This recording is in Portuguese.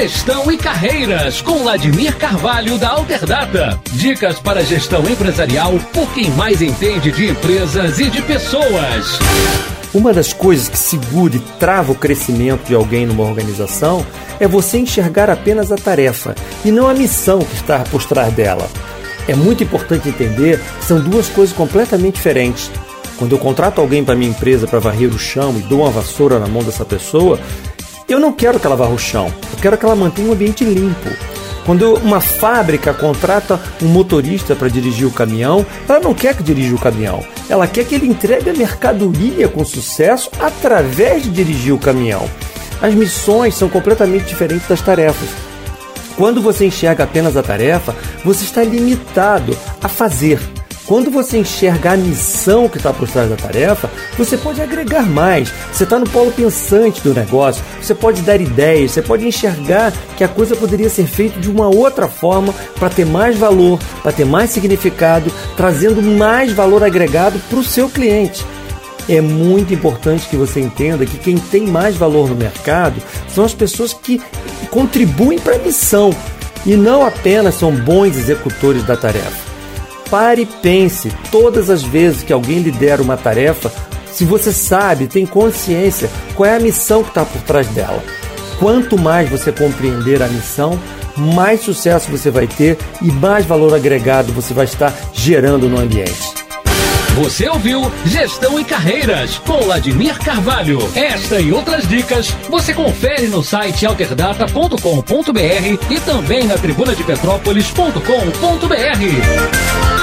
Gestão e Carreiras, com Vladimir Carvalho da Alterdata. Dicas para gestão empresarial por quem mais entende de empresas e de pessoas. Uma das coisas que segura e trava o crescimento de alguém numa organização é você enxergar apenas a tarefa e não a missão que está por trás dela. É muito importante entender que são duas coisas completamente diferentes. Quando eu contrato alguém para minha empresa para varrer o chão e dou uma vassoura na mão dessa pessoa, eu não quero que ela varra o chão, eu quero que ela mantenha o ambiente limpo. Quando uma fábrica contrata um motorista para dirigir o caminhão, ela não quer que dirija o caminhão, ela quer que ele entregue a mercadoria com sucesso através de dirigir o caminhão. As missões são completamente diferentes das tarefas. Quando você enxerga apenas a tarefa, você está limitado a fazer. Quando você enxerga a missão que está por trás da tarefa, você pode agregar mais. Você está no polo pensante do negócio, você pode dar ideias, você pode enxergar que a coisa poderia ser feita de uma outra forma para ter mais valor, para ter mais significado, trazendo mais valor agregado para o seu cliente. É muito importante que você entenda que quem tem mais valor no mercado são as pessoas que contribuem para a missão e não apenas são bons executores da tarefa. Pare e pense todas as vezes que alguém lhe der uma tarefa, se você sabe, tem consciência qual é a missão que está por trás dela. Quanto mais você compreender a missão, mais sucesso você vai ter e mais valor agregado você vai estar gerando no ambiente. Você ouviu Gestão e Carreiras com Vladimir Carvalho. Esta e outras dicas você confere no site alterdata.com.br e também na tribunadepetrópolis.com.br.